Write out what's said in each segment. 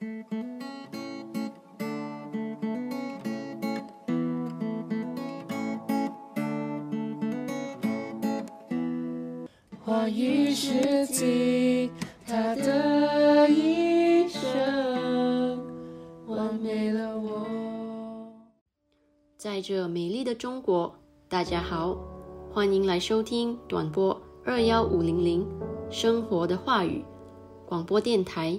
话语是尽他的一生，完美了我。在这美丽的中国，大家好，欢迎来收听短波二幺五零零生活的话语广播电台。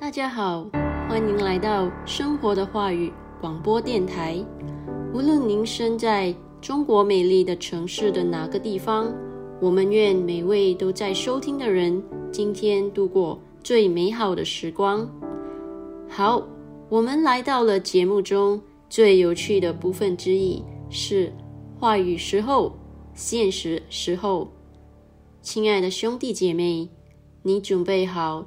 大家好，欢迎来到生活的话语广播电台。无论您身在中国美丽的城市的哪个地方，我们愿每位都在收听的人今天度过最美好的时光。好，我们来到了节目中最有趣的部分之一，是话语时候、现实时候。亲爱的兄弟姐妹，你准备好？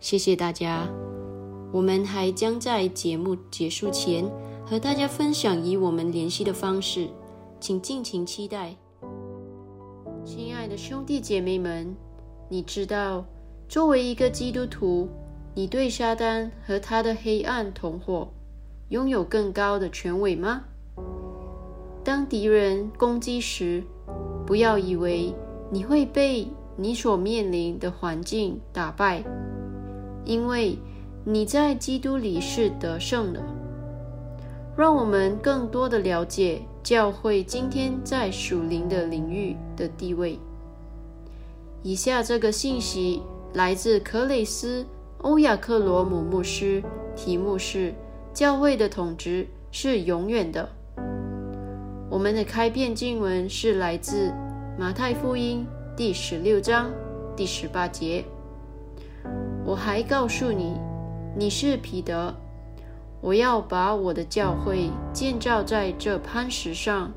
谢谢大家，我们还将在节目结束前和大家分享与我们联系的方式，请尽情期待。亲爱的兄弟姐妹们，你知道，作为一个基督徒，你对撒旦和他的黑暗同伙拥有更高的权威吗？当敌人攻击时，不要以为你会被你所面临的环境打败。因为你在基督里是得胜的。让我们更多的了解教会今天在属灵的领域的地位。以下这个信息来自克雷斯·欧亚克罗姆牧师，题目是“教会的统治是永远的”。我们的开篇经文是来自马太福音第十六章第十八节。我还告诉你，你是彼得，我要把我的教会建造在这磐石上，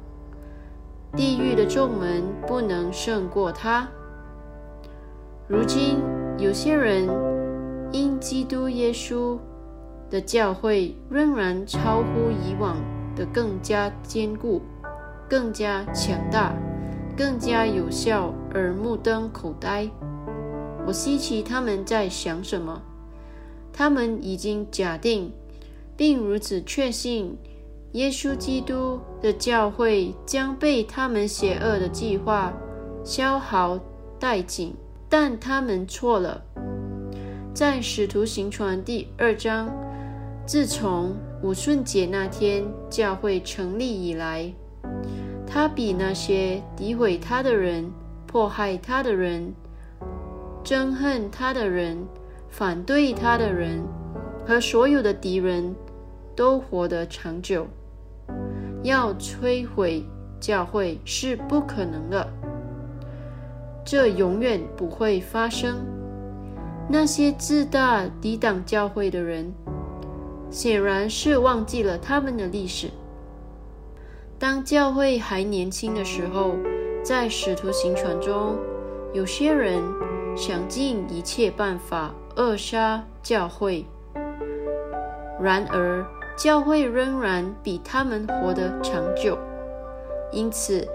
地狱的众门不能胜过它。如今有些人因基督耶稣的教会仍然超乎以往的更加坚固、更加强大、更加有效而目瞪口呆。我希奇他们在想什么？他们已经假定并如此确信，耶稣基督的教会将被他们邪恶的计划消耗殆尽。但他们错了。在《使徒行传》第二章，自从五顺节那天教会成立以来，他比那些诋毁他的人、迫害他的人、憎恨他的人、反对他的人和所有的敌人都活得长久。要摧毁教会是不可能的。这永远不会发生。那些自大抵挡教会的人，显然是忘记了他们的历史。当教会还年轻的时候，在使徒行传中，有些人想尽一切办法扼杀教会。然而，教会仍然比他们活得长久。因此，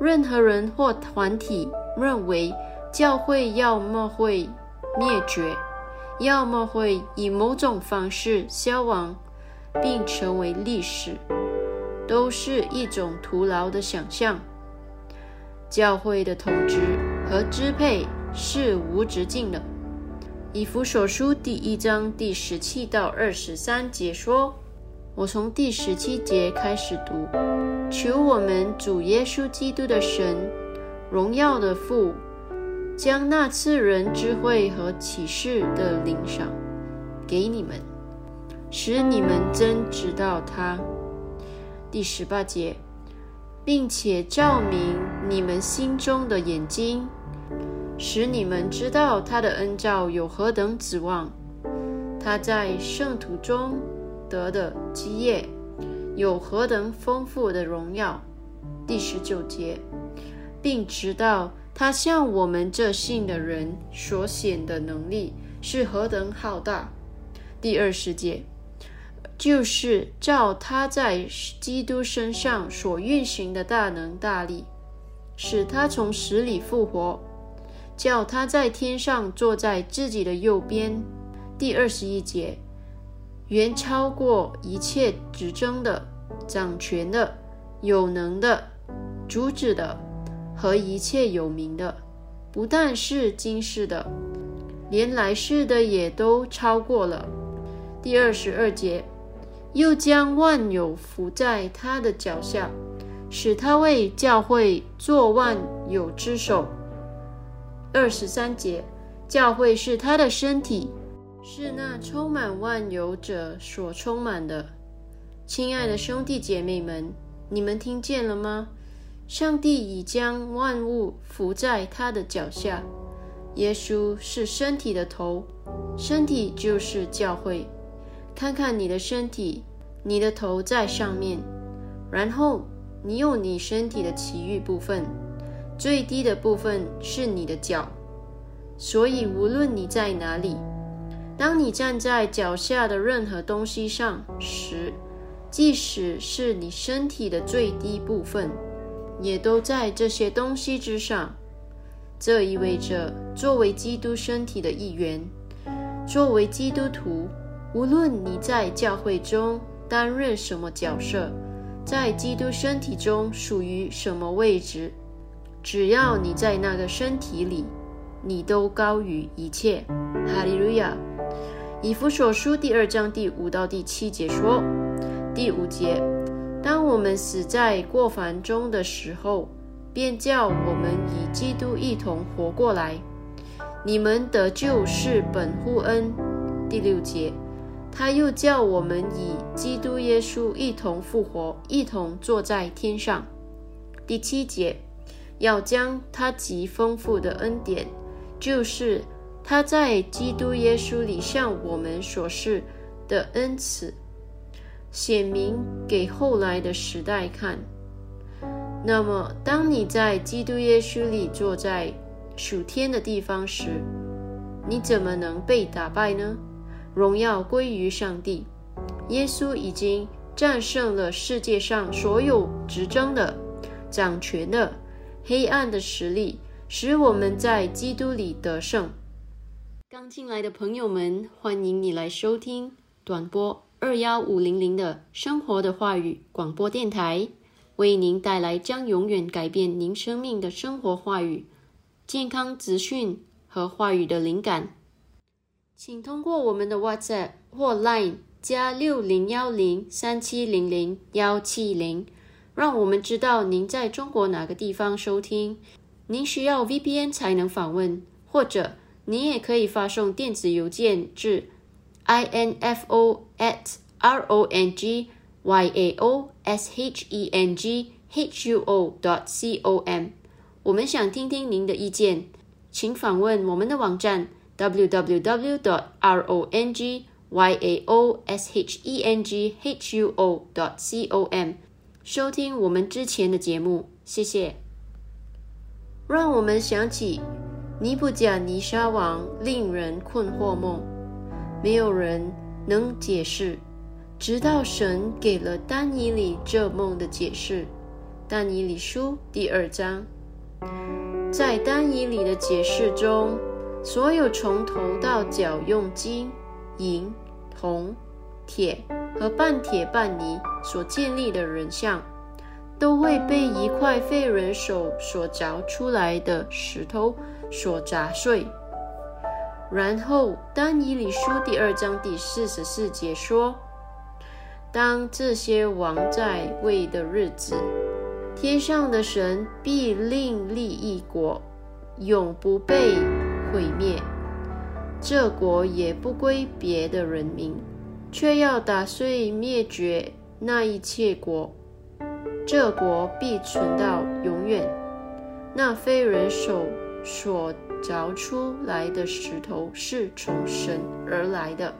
任何人或团体。认为教会要么会灭绝，要么会以某种方式消亡，并成为历史，都是一种徒劳的想象。教会的统治和支配是无止境的。以弗所书第一章第十七到二十三节说：“我从第十七节开始读，求我们主耶稣基督的神。”荣耀的父将那次人智慧和启示的领赏给你们，使你们真知道他。第十八节，并且照明你们心中的眼睛，使你们知道他的恩教有何等指望，他在圣徒中得的基业有何等丰富的荣耀。第十九节。并知道他向我们这信的人所显的能力是何等浩大。第二十节，就是照他在基督身上所运行的大能大力，使他从死里复活，叫他在天上坐在自己的右边。第二十一节，原超过一切执政的、掌权的、有能的、主旨的。和一切有名的，不但是今世的，连来世的也都超过了。第二十二节，又将万有伏在他的脚下，使他为教会做万有之首。二十三节，教会是他的身体，是那充满万有者所充满的。亲爱的兄弟姐妹们，你们听见了吗？上帝已将万物伏在他的脚下。耶稣是身体的头，身体就是教会。看看你的身体，你的头在上面，然后你有你身体的其余部分，最低的部分是你的脚。所以无论你在哪里，当你站在脚下的任何东西上时，即使是你身体的最低部分。也都在这些东西之上。这意味着，作为基督身体的一员，作为基督徒，无论你在教会中担任什么角色，在基督身体中属于什么位置，只要你在那个身体里，你都高于一切。哈利路亚！以弗所书第二章第五到第七节说：第五节。当我们死在过犯中的时候，便叫我们与基督一同活过来。你们得救是本乎恩。第六节，他又叫我们与基督耶稣一同复活，一同坐在天上。第七节，要将他极丰富的恩典，就是他在基督耶稣里向我们所示的恩赐，显明给后来的时代看。那么，当你在基督耶稣里坐在属天的地方时，你怎么能被打败呢？荣耀归于上帝。耶稣已经战胜了世界上所有执政的、掌权的、黑暗的实力，使我们在基督里得胜。刚进来的朋友们，欢迎你来收听短波二幺五零零的生活的话语广播电台。为您带来将永远改变您生命的生活话语、健康资讯和话语的灵感。请通过我们的 WhatsApp 或 Line 加六零幺零三七零零幺七零，让我们知道您在中国哪个地方收听。您需要 VPN 才能访问，或者您也可以发送电子邮件至 info at rong。y a o s h e n g h u o dot c o m，我们想听听您的意见，请访问我们的网站 w w w dot r o n g y a o s h e n g h u o dot c o m，收听我们之前的节目，谢谢。让我们想起尼布甲尼沙王令人困惑梦，没有人能解释。直到神给了丹尼里这梦的解释，《丹尼里书》第二章，在丹尼里的解释中，所有从头到脚用金、银、铜、铁和半铁半泥所建立的人像，都会被一块废人手所凿出来的石头所砸碎。然后，《丹尼里书》第二章第四十四节说。当这些王在位的日子，天上的神必另立一国，永不被毁灭。这国也不归别的人民，却要打碎灭绝那一切国。这国必存到永远。那非人手所凿出来的石头是从神而来的。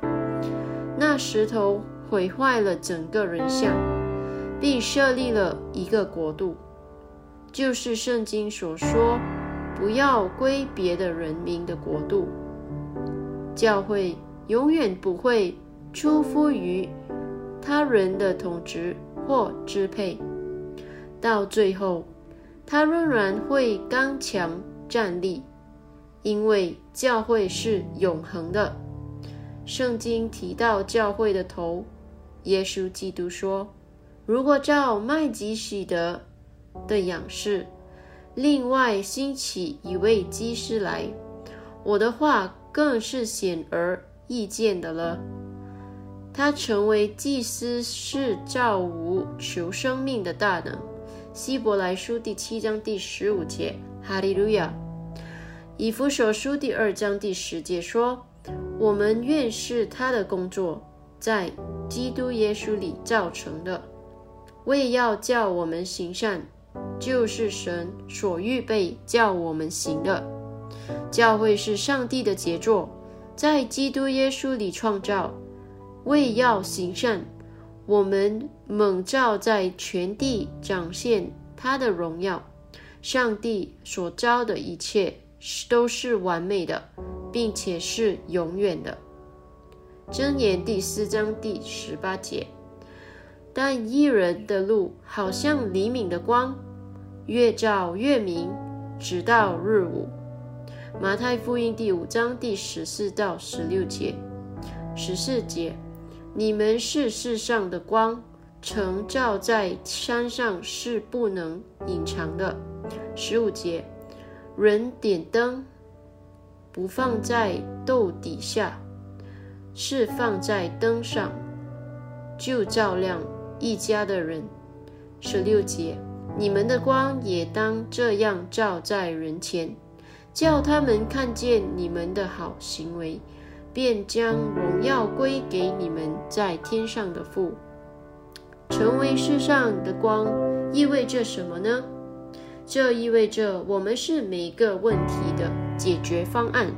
那石头。毁坏了整个人像，并设立了一个国度，就是圣经所说不要归别的人民的国度。教会永远不会出乎于他人的统治或支配，到最后，他仍然会刚强站立，因为教会是永恒的。圣经提到教会的头。耶稣基督说：“如果照麦基洗德的样式，另外兴起一位基师来，我的话更是显而易见的了。他成为祭司是造无求生命的大能。”希伯来书第七章第十五节，哈利路亚。以弗所书第二章第十节说：“我们愿是他的工作。”在基督耶稣里造成的，为要叫我们行善，就是神所预备叫我们行的。教会是上帝的杰作，在基督耶稣里创造，为要行善。我们蒙召在全地展现他的荣耀。上帝所造的一切都是完美的，并且是永远的。箴言第四章第十八节，但一人的路好像黎明的光，越照越明，直到日午。马太福音第五章第十四到十六节，十四节，你们是世上的光，曾照在山上是不能隐藏的。十五节，人点灯，不放在豆底下。是放在灯上，就照亮一家的人。十六节，你们的光也当这样照在人前，叫他们看见你们的好行为，便将荣耀归给你们在天上的父。成为世上的光意味着什么呢？这意味着我们是每个问题的解决方案，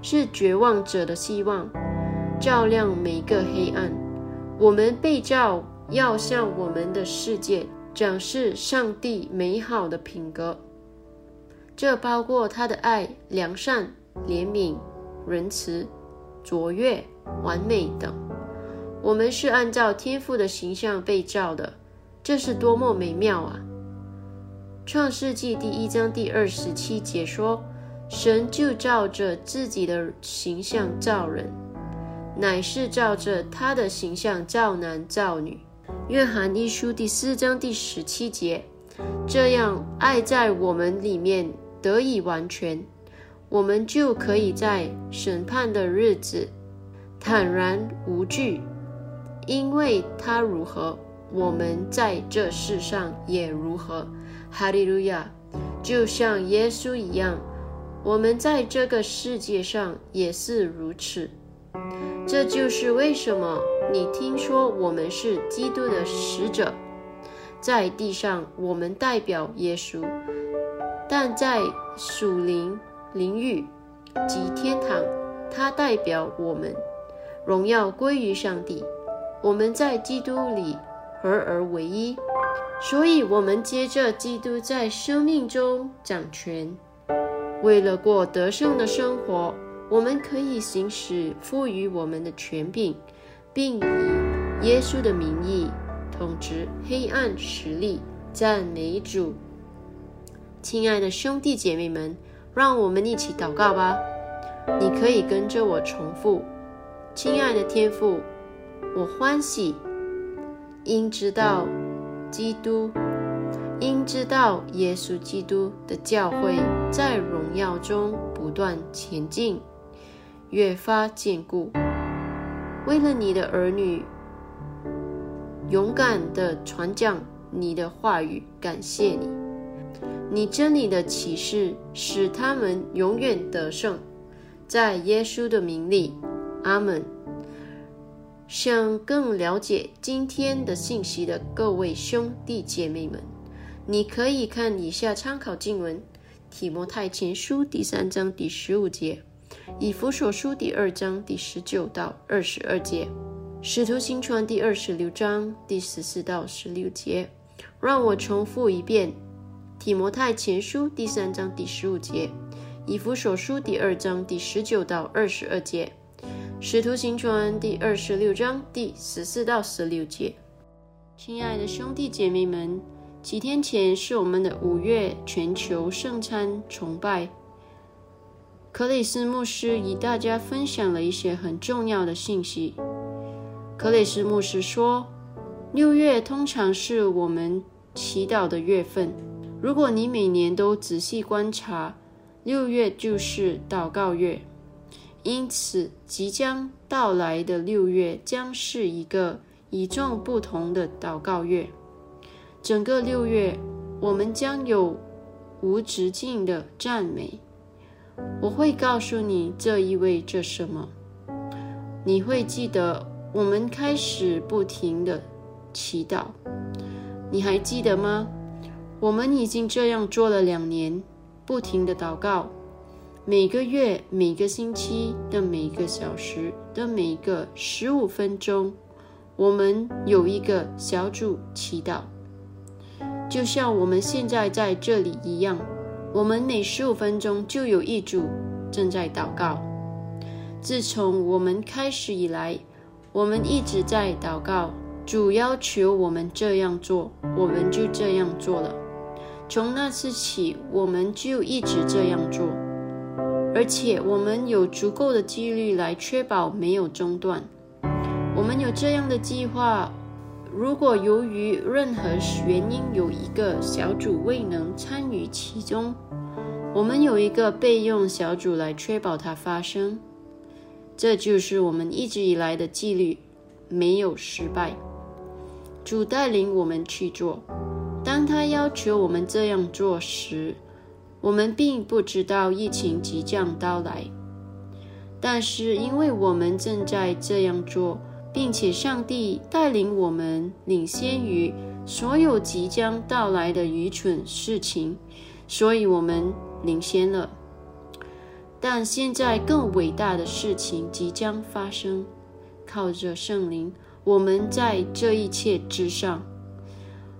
是绝望者的希望，照亮每个黑暗。我们被照要向我们的世界展示上帝美好的品格，这包括他的爱、良善、怜悯、仁慈、卓越、完美等。我们是按照天父的形象被造的，这是多么美妙啊！创世纪第一章第二十七节说：“神就照着自己的形象造人，乃是照着他的形象造男造女。”约翰一书第四章第十七节，这样爱在我们里面得以完全，我们就可以在审判的日子坦然无惧。因为他如何，我们在这世上也如何。哈利路亚！就像耶稣一样，我们在这个世界上也是如此。这就是为什么你听说我们是基督的使者，在地上我们代表耶稣，但在属灵灵域及天堂，它代表我们。荣耀归于上帝。我们在基督里合而为一，所以，我们接着基督在生命中掌权。为了过得胜的生活，我们可以行使赋予我们的权柄，并以耶稣的名义统治黑暗势力。赞美主！亲爱的兄弟姐妹们，让我们一起祷告吧。你可以跟着我重复：亲爱的天父。我欢喜，因知道基督，因知道耶稣基督的教会在荣耀中不断前进，越发坚固。为了你的儿女，勇敢的传讲你的话语，感谢你。你真理的启示使他们永远得胜，在耶稣的名里，阿门。想更了解今天的信息的各位兄弟姐妹们，你可以看以下参考经文：提摩太前书第三章第十五节，以弗所书第二章第十九到二十二节，使徒行传第二十六章第十四到十六节。让我重复一遍：提摩太前书第三章第十五节，以弗所书第二章第十九到二十二节。使徒行传第二十六章第十四到十六节，亲爱的兄弟姐妹们，几天前是我们的五月全球圣餐崇拜。克里斯牧师与大家分享了一些很重要的信息。克里斯牧师说，六月通常是我们祈祷的月份。如果你每年都仔细观察，六月就是祷告月。因此，即将到来的六月将是一个与众不同的祷告月。整个六月，我们将有无止境的赞美。我会告诉你这意味着什么。你会记得我们开始不停的祈祷。你还记得吗？我们已经这样做了两年，不停的祷告。每个月、每个星期的每一个小时的每一个十五分钟，我们有一个小组祈祷，就像我们现在在这里一样。我们每十五分钟就有一组正在祷告。自从我们开始以来，我们一直在祷告，主要求我们这样做，我们就这样做了。从那次起，我们就一直这样做。而且我们有足够的纪律来确保没有中断。我们有这样的计划：如果由于任何原因有一个小组未能参与其中，我们有一个备用小组来确保它发生。这就是我们一直以来的纪律，没有失败。主带领我们去做，当他要求我们这样做时，我们并不知道疫情即将到来。但是，因为我们正在这样做，并且上帝带领我们领先于所有即将到来的愚蠢事情，所以我们领先了。但现在更伟大的事情即将发生，靠着圣灵，我们在这一切之上。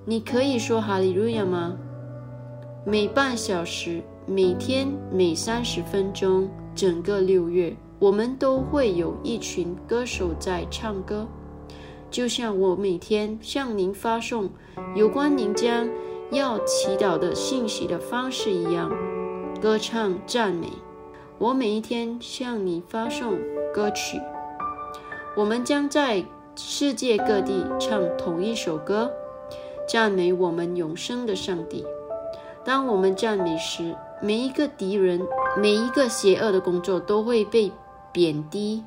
你可以说哈利路亚吗？每半小时，每天，每三十分钟，整个六月。我们都会有一群歌手在唱歌，就像我每天向您发送有关您将要祈祷的信息的方式一样，歌唱赞美。我每一天向你发送歌曲，我们将在世界各地唱同一首歌，赞美我们永生的上帝。当我们赞美时，每一个敌人、每一个邪恶的工作都会被。贬低。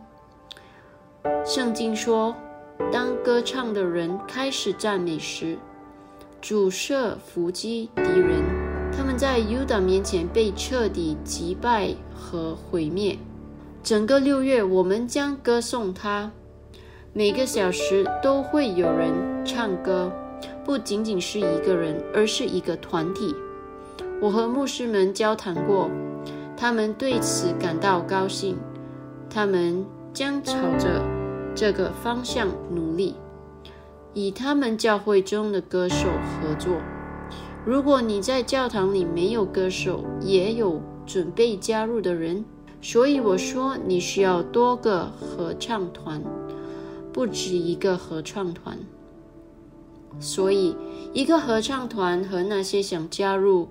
圣经说，当歌唱的人开始赞美时，主设伏击敌人，他们在犹大面前被彻底击败和毁灭。整个六月，我们将歌颂他。每个小时都会有人唱歌，不仅仅是一个人，而是一个团体。我和牧师们交谈过，他们对此感到高兴。他们将朝着这个方向努力，与他们教会中的歌手合作。如果你在教堂里没有歌手，也有准备加入的人，所以我说你需要多个合唱团，不止一个合唱团。所以，一个合唱团和那些想加入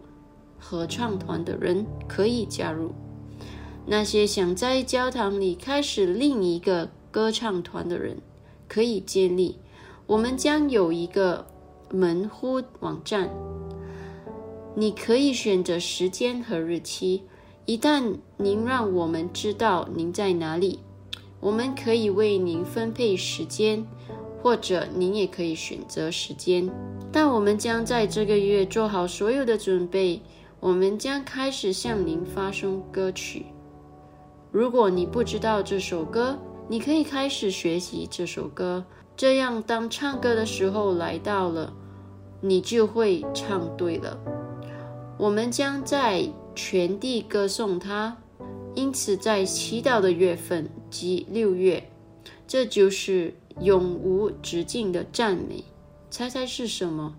合唱团的人可以加入。那些想在教堂里开始另一个歌唱团的人，可以建立。我们将有一个门户网站，你可以选择时间和日期。一旦您让我们知道您在哪里，我们可以为您分配时间，或者您也可以选择时间。但我们将在这个月做好所有的准备。我们将开始向您发送歌曲。如果你不知道这首歌，你可以开始学习这首歌，这样当唱歌的时候来到了，你就会唱对了。我们将在全地歌颂他，因此在祈祷的月份即六月，这就是永无止境的赞美。猜猜是什么？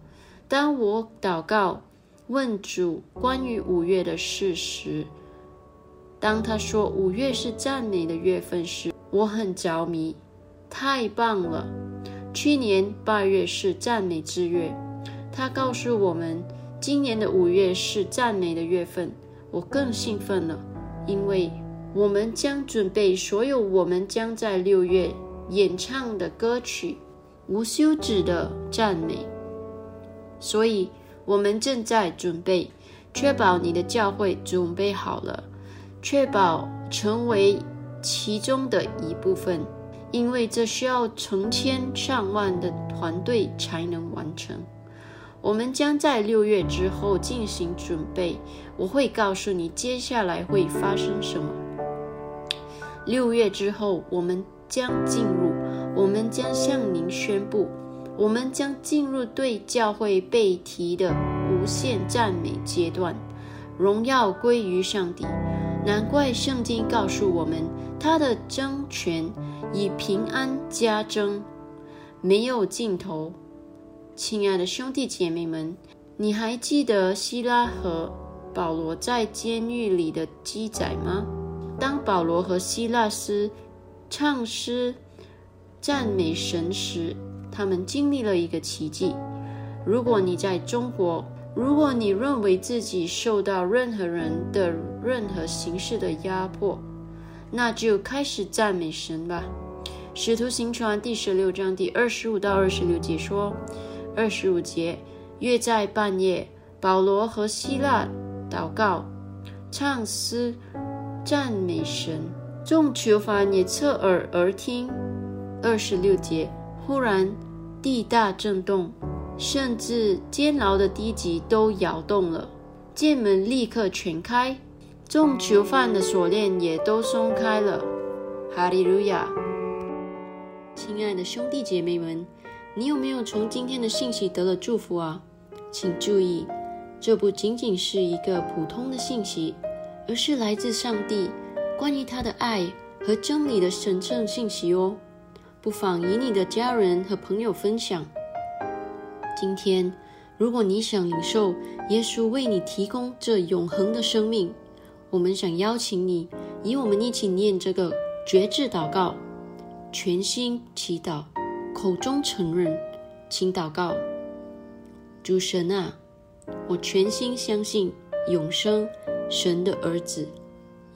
当我祷告问主关于五月的事时。当他说五月是赞美的月份时，我很着迷，太棒了！去年八月是赞美之月，他告诉我们今年的五月是赞美的月份，我更兴奋了，因为我们将准备所有我们将在六月演唱的歌曲，无休止的赞美，所以我们正在准备，确保你的教会准备好了。确保成为其中的一部分，因为这需要成千上万的团队才能完成。我们将在六月之后进行准备，我会告诉你接下来会发生什么。六月之后，我们将进入，我们将向您宣布，我们将进入对教会被提的无限赞美阶段，荣耀归于上帝。难怪圣经告诉我们，他的争权以平安加增，没有尽头。亲爱的兄弟姐妹们，你还记得希拉和保罗在监狱里的记载吗？当保罗和希拉斯唱诗赞美神时，他们经历了一个奇迹。如果你在中国，如果你认为自己受到任何人的任何形式的压迫，那就开始赞美神吧。使徒行传第十六章第二十五到二十六节说：二十五节，约在半夜，保罗和希腊祷告、唱诗、赞美神，众囚犯也侧耳而听。二十六节，忽然地大震动。甚至监牢的地基都摇动了，剑门立刻全开，众囚犯的锁链也都松开了。哈利路亚！亲爱的兄弟姐妹们，你有没有从今天的信息得了祝福啊？请注意，这不仅仅是一个普通的信息，而是来自上帝关于他的爱和真理的神圣信息哦。不妨与你的家人和朋友分享。今天，如果你想领受耶稣为你提供这永恒的生命，我们想邀请你与我们一起念这个绝志祷告，全心祈祷，口中承认，请祷告：主神啊，我全心相信永生神的儿子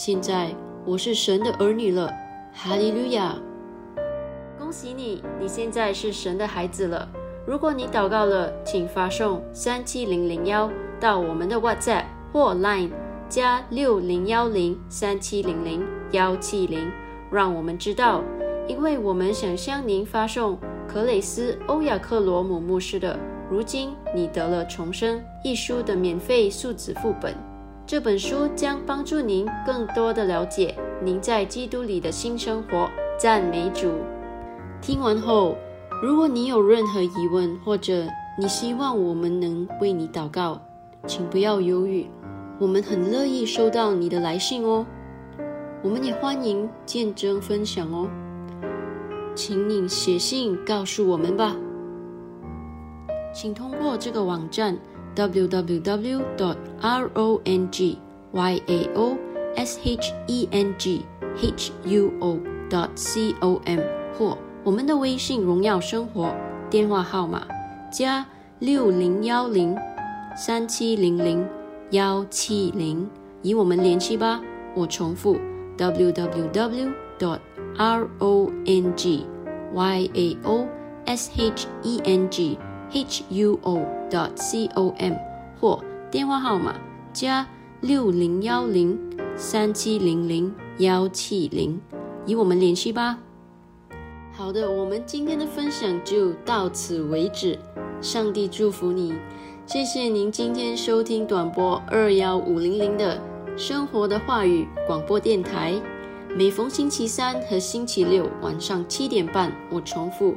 现在我是神的儿女了。哈利路亚！恭喜你，你现在是神的孩子了。如果你祷告了，请发送三七零零幺到我们的 WhatsApp 或 Line 加六零幺零三七零零幺七零，让我们知道，因为我们想向您发送克雷斯欧亚克罗姆牧师的《如今你得了重生》一书的免费数字副本。这本书将帮助您更多的了解您在基督里的新生活。赞美主！听完后。如果你有任何疑问，或者你希望我们能为你祷告，请不要犹豫，我们很乐意收到你的来信哦。我们也欢迎见证分享哦，请你写信告诉我们吧。请通过这个网站 w w w r o n g y a o s h e n g h u o c o m 或。我们的微信“荣耀生活”电话号码加六零幺零三七零零幺七零，与我们联系吧。我重复：w w w. dot r o n g y a o s h e n g h u o. dot c o m 或电话号码加六零幺零三七零零幺七零，与我们联系吧。好的，我们今天的分享就到此为止。上帝祝福你，谢谢您今天收听短波二幺五零零的生活的话语广播电台。每逢星期三和星期六晚上七点半，我重复，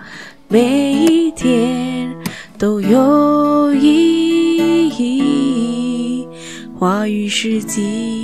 每一天都有意义。话语时机。